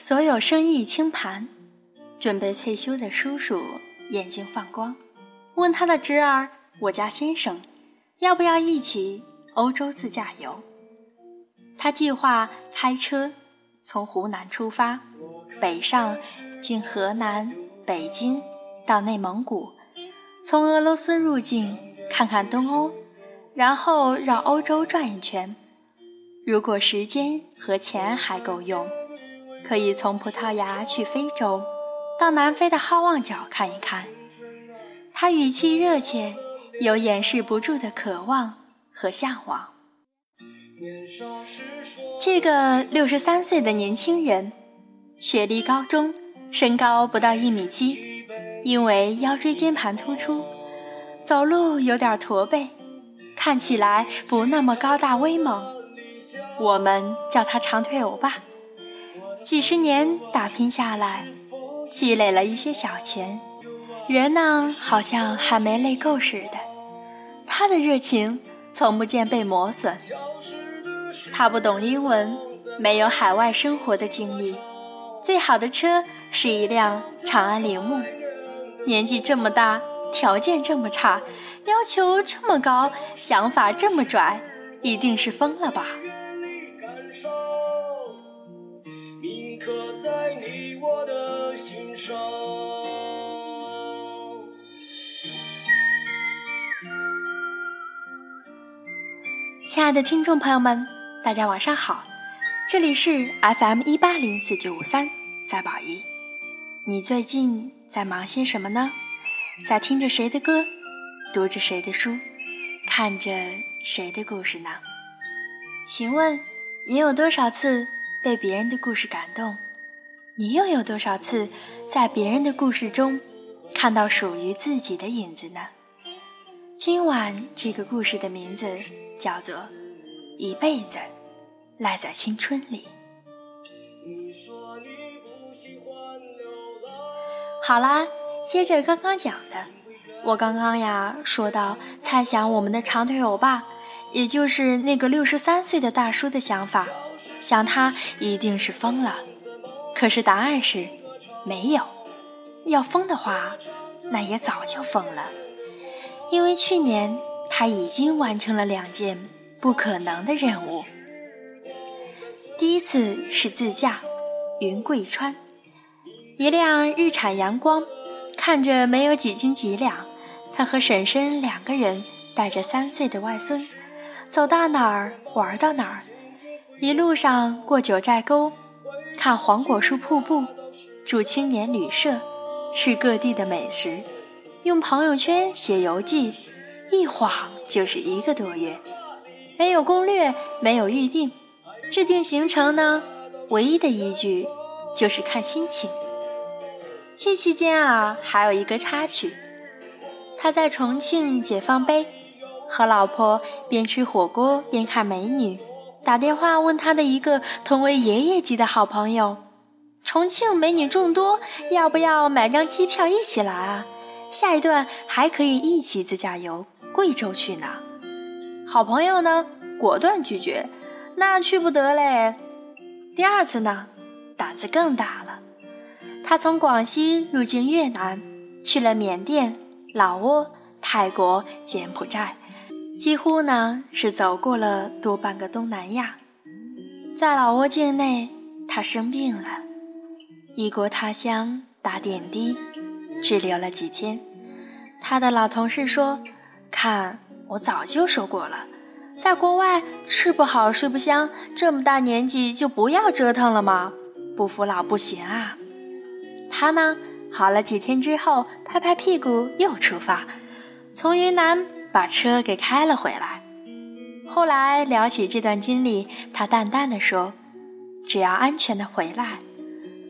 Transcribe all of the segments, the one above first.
所有生意清盘，准备退休的叔叔眼睛放光，问他的侄儿：“我家先生，要不要一起欧洲自驾游？”他计划开车从湖南出发，北上经河南、北京到内蒙古，从俄罗斯入境看看东欧，然后绕欧洲转一圈。如果时间和钱还够用。可以从葡萄牙去非洲，到南非的好望角看一看。他语气热切，有掩饰不住的渴望和向往。这个六十三岁的年轻人，学历高中，身高不到一米七，因为腰椎间盘突出，走路有点驼背，看起来不那么高大威猛。我们叫他长腿欧巴。几十年打拼下来，积累了一些小钱，人呢好像还没累够似的。他的热情从不见被磨损。他不懂英文，没有海外生活的经历，最好的车是一辆长安铃木。年纪这么大，条件这么差，要求这么高，想法这么拽，一定是疯了吧？亲爱的听众朋友们，大家晚上好，这里是 FM 一八零四九五三赛宝仪。你最近在忙些什么呢？在听着谁的歌，读着谁的书，看着谁的故事呢？请问你有多少次被别人的故事感动？你又有多少次在别人的故事中看到属于自己的影子呢？今晚这个故事的名字。叫做一辈子赖在青春里。好啦，接着刚刚讲的，我刚刚呀说到猜想我们的长腿欧巴，也就是那个六十三岁的大叔的想法，想他一定是疯了。可是答案是没有，要疯的话，那也早就疯了，因为去年。他已经完成了两件不可能的任务。第一次是自驾云贵川，一辆日产阳光，看着没有几斤几两。他和婶婶两个人带着三岁的外孙，走到哪儿玩到哪儿。一路上过九寨沟，看黄果树瀑布，住青年旅社，吃各地的美食，用朋友圈写游记。一晃就是一个多月，没有攻略，没有预定，制定行程呢，唯一的依据就是看心情。这期间啊，还有一个插曲，他在重庆解放碑，和老婆边吃火锅边看美女，打电话问他的一个同为爷爷级的好朋友：“重庆美女众多，要不要买张机票一起来啊？下一段还可以一起自驾游。”贵州去呢？好朋友呢？果断拒绝，那去不得嘞。第二次呢，胆子更大了。他从广西入境越南，去了缅甸、老挝、泰国、柬埔寨，几乎呢是走过了多半个东南亚。在老挝境内，他生病了，异国他乡打点滴，滞留了几天。他的老同事说。看，我早就说过了，在国外吃不好睡不香，这么大年纪就不要折腾了吗？不服老不行啊！他呢，好了几天之后，拍拍屁股又出发，从云南把车给开了回来。后来聊起这段经历，他淡淡的说：“只要安全的回来，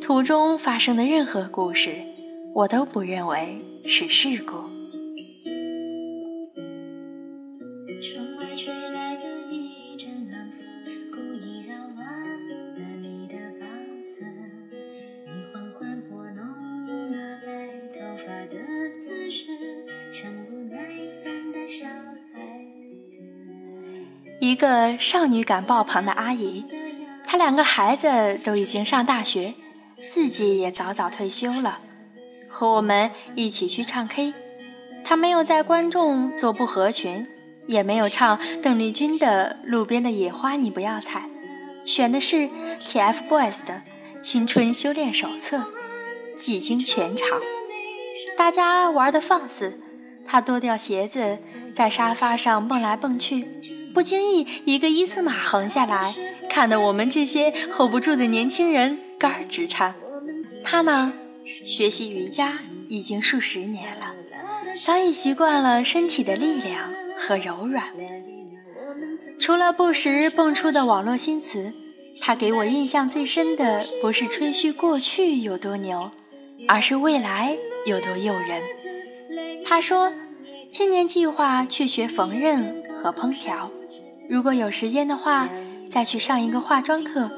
途中发生的任何故事，我都不认为是事故。”少女感爆棚的阿姨，她两个孩子都已经上大学，自己也早早退休了，和我们一起去唱 K。她没有在观众做不合群，也没有唱邓丽君的《路边的野花你不要采》，选的是 TFBOYS 的《青春修炼手册》，几经全场。大家玩得放肆，她脱掉鞋子，在沙发上蹦来蹦去，不经意一个一字马横下来，看得我们这些 hold 不住的年轻人肝儿直颤。他呢，学习瑜伽已经数十年了。早已习惯了身体的力量和柔软。除了不时蹦出的网络新词，他给我印象最深的不是吹嘘过去有多牛，而是未来有多诱人。他说，今年计划去学缝纫和烹调，如果有时间的话，再去上一个化妆课，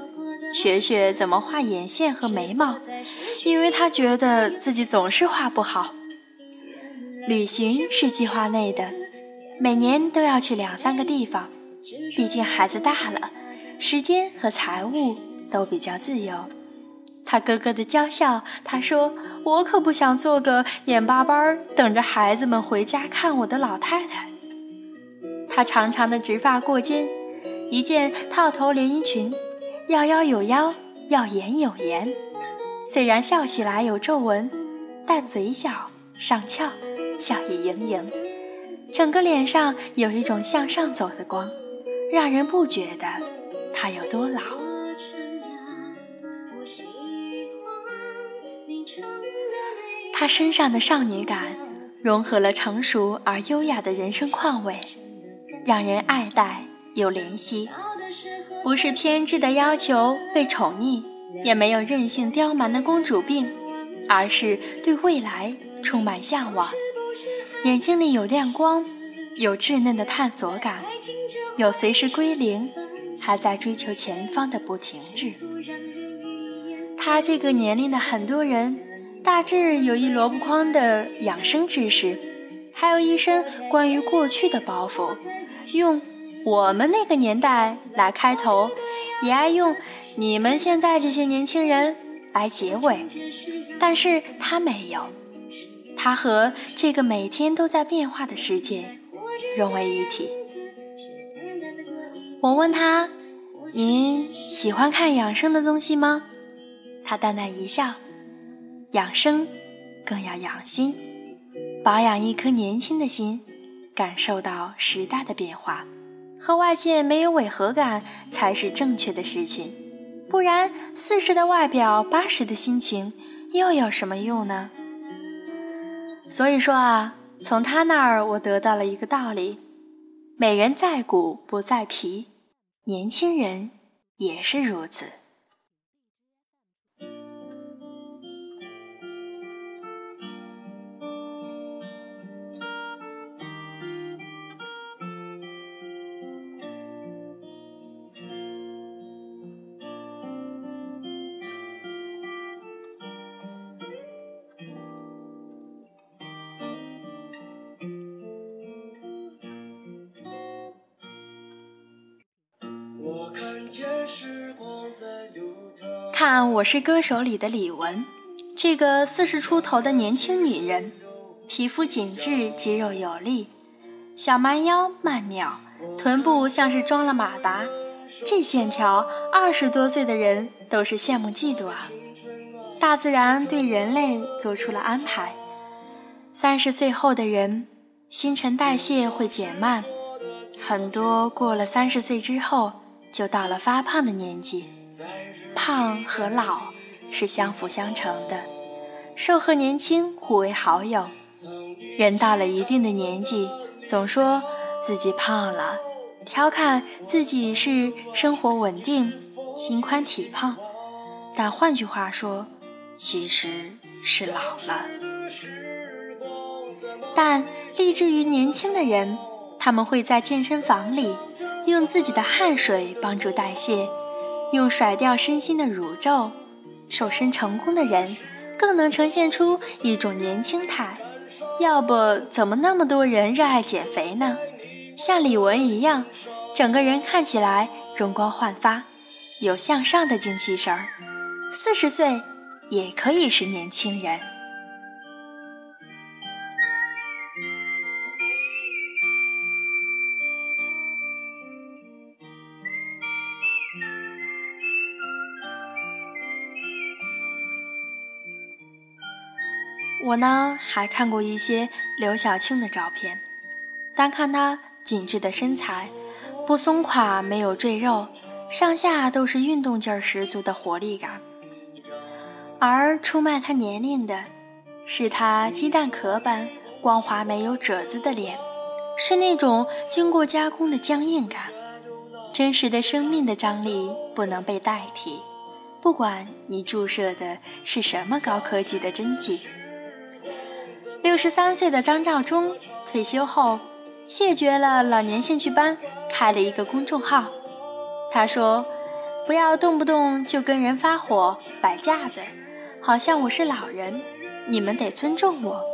学学怎么画眼线和眉毛，因为他觉得自己总是画不好。旅行是计划内的，每年都要去两三个地方。毕竟孩子大了，时间和财务都比较自由。他咯咯的娇笑，他说：“我可不想做个眼巴巴等着孩子们回家看我的老太太。”她长长的直发过肩，一件套头连衣裙，要腰有腰，要颜有颜。虽然笑起来有皱纹，但嘴角上翘。笑意盈盈，整个脸上有一种向上走的光，让人不觉得他有多老。他身上的少女感，融合了成熟而优雅的人生况味，让人爱戴又怜惜。不是偏执的要求被宠溺，也没有任性刁蛮的公主病，而是对未来充满向往。眼睛里有亮光，有稚嫩的探索感，有随时归零，还在追求前方的不停滞。他这个年龄的很多人，大致有一箩筐的养生知识，还有一身关于过去的包袱，用“我们那个年代”来开头，也爱用“你们现在这些年轻人”来结尾，但是他没有。他和这个每天都在变化的世界融为一体。我问他：“您喜欢看养生的东西吗？”他淡淡一笑：“养生更要养心，保养一颗年轻的心，感受到时代的变化，和外界没有违和感才是正确的事情。不然，四十的外表，八十的心情，又有什么用呢？”所以说啊，从他那儿我得到了一个道理：美人在骨不在皮，年轻人也是如此。看《我是歌手》里的李玟，这个四十出头的年轻女人，皮肤紧致，肌肉有力，小蛮腰曼妙，臀部像是装了马达，这线条，二十多岁的人都是羡慕嫉妒啊！大自然对人类做出了安排，三十岁后的人，新陈代谢会减慢，很多过了三十岁之后。就到了发胖的年纪，胖和老是相辅相成的，瘦和年轻互为好友。人到了一定的年纪，总说自己胖了，调侃自己是生活稳定、心宽体胖，但换句话说，其实是老了。但立志于年轻的人，他们会在健身房里。用自己的汗水帮助代谢，用甩掉身心的乳皱，瘦身成功的人更能呈现出一种年轻态。要不怎么那么多人热爱减肥呢？像李玟一样，整个人看起来容光焕发，有向上的精气神儿。四十岁也可以是年轻人。我呢，还看过一些刘晓庆的照片，单看她紧致的身材，不松垮，没有赘肉，上下都是运动劲儿十足的活力感。而出卖她年龄的，是她鸡蛋壳般光滑没有褶子的脸，是那种经过加工的僵硬感，真实的生命的张力不能被代替，不管你注射的是什么高科技的针剂。六十三岁的张召忠退休后，谢绝了老年兴趣班，开了一个公众号。他说：“不要动不动就跟人发火摆架子，好像我是老人，你们得尊重我。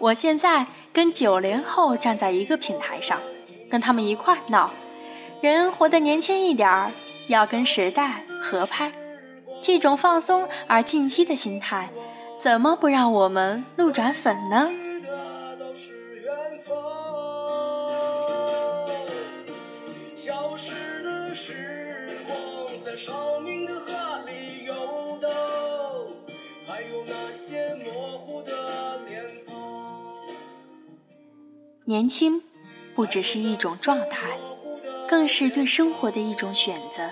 我现在跟九零后站在一个平台上，跟他们一块儿闹。人活得年轻一点儿，要跟时代合拍。这种放松而进击的心态。”怎么不让我们路转粉呢？年轻不只是一种状态，更是对生活的一种选择。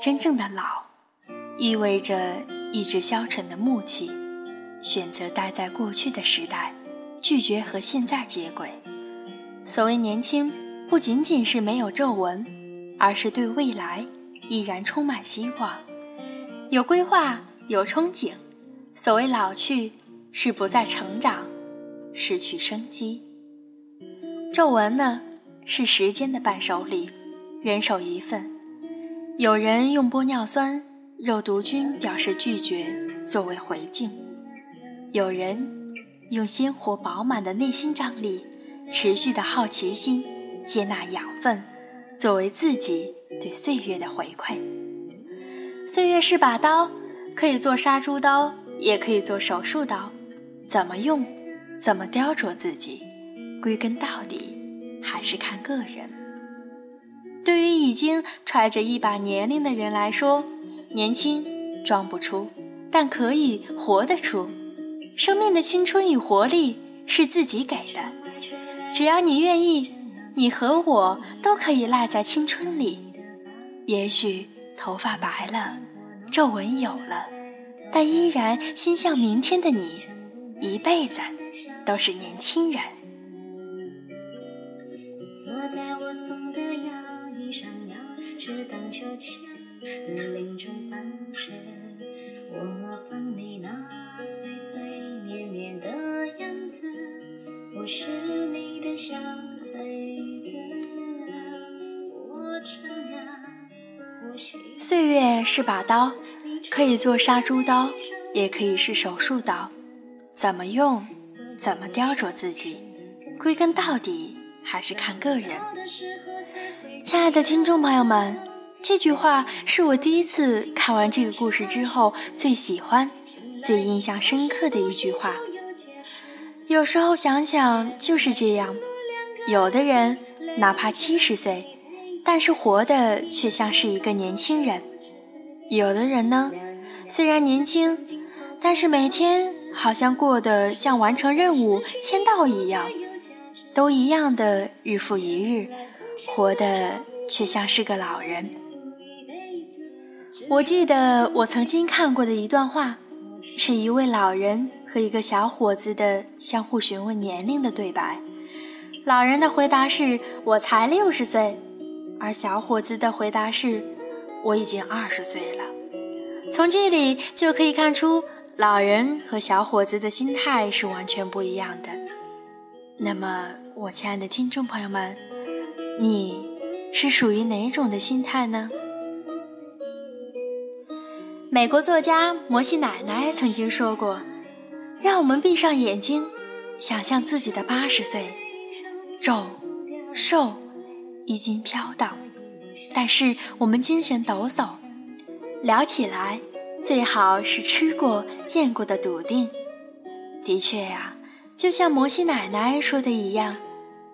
真正的老，意味着意志消沉的木气。选择待在过去的时代，拒绝和现在接轨。所谓年轻，不仅仅是没有皱纹，而是对未来依然充满希望，有规划，有憧憬。所谓老去，是不再成长，失去生机。皱纹呢，是时间的伴手礼，人手一份。有人用玻尿酸、肉毒菌表示拒绝，作为回敬。有人用鲜活饱满的内心张力、持续的好奇心、接纳养分，作为自己对岁月的回馈。岁月是把刀，可以做杀猪刀，也可以做手术刀。怎么用，怎么雕琢自己，归根到底还是看个人。对于已经揣着一把年龄的人来说，年轻装不出，但可以活得出。生命的青春与活力是自己给的，只要你愿意，你和我都可以赖在青春里。也许头发白了，皱纹有了，但依然心向明天的你，一辈子都是年轻人。坐在我送的摇椅上，摇是荡秋千的林中放射，我放你那碎碎。念念的样子，我是你的小孩子。岁月是把刀，可以做杀猪刀，也可以是手术刀。怎么用，怎么雕琢自己，归根到底还是看个人。亲爱的听众朋友们，这句话是我第一次看完这个故事之后最喜欢。最印象深刻的一句话，有时候想想就是这样。有的人哪怕七十岁，但是活的却像是一个年轻人；有的人呢，虽然年轻，但是每天好像过得像完成任务、签到一样，都一样的日复一日，活的却像是个老人。我记得我曾经看过的一段话。是一位老人和一个小伙子的相互询问年龄的对白。老人的回答是：“我才六十岁。”而小伙子的回答是：“我已经二十岁了。”从这里就可以看出，老人和小伙子的心态是完全不一样的。那么，我亲爱的听众朋友们，你是属于哪种的心态呢？美国作家摩西奶奶曾经说过：“让我们闭上眼睛，想象自己的八十岁，皱、瘦、衣襟飘荡，但是我们精神抖擞，聊起来最好是吃过、见过的笃定。的确呀，就像摩西奶奶说的一样，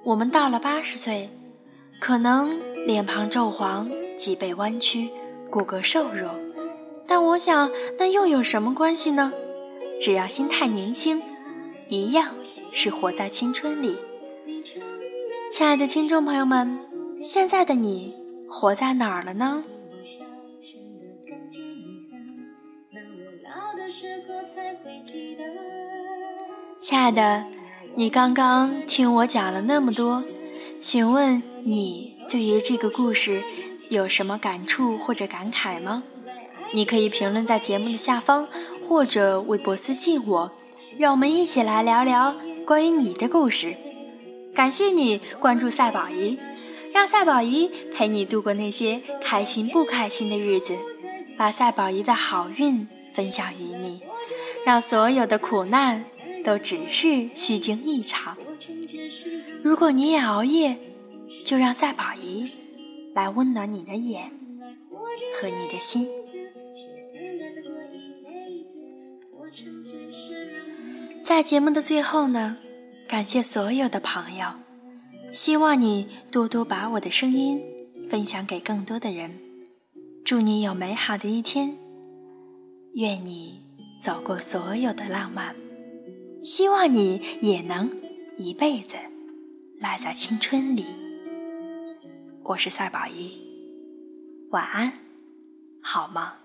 我们到了八十岁，可能脸庞皱黄、脊背弯曲、骨骼瘦弱，但我想那又有什么关系呢？只要心态年轻，一样是活在青春里。亲爱的听众朋友们，现在的你活在哪儿了呢？亲爱的，你刚刚听我讲了那么多，请问你对于这个故事有什么感触或者感慨吗？你可以评论在节目的下方，或者微博私信我，让我们一起来聊聊关于你的故事。感谢你关注赛宝仪，让赛宝仪陪你度过那些开心不开心的日子，把赛宝仪的好运分享于你，让所有的苦难都只是虚惊一场。如果你也熬夜，就让赛宝仪来温暖你的眼和你的心。在节目的最后呢。感谢所有的朋友，希望你多多把我的声音分享给更多的人。祝你有美好的一天，愿你走过所有的浪漫，希望你也能一辈子赖在青春里。我是赛宝仪，晚安，好吗？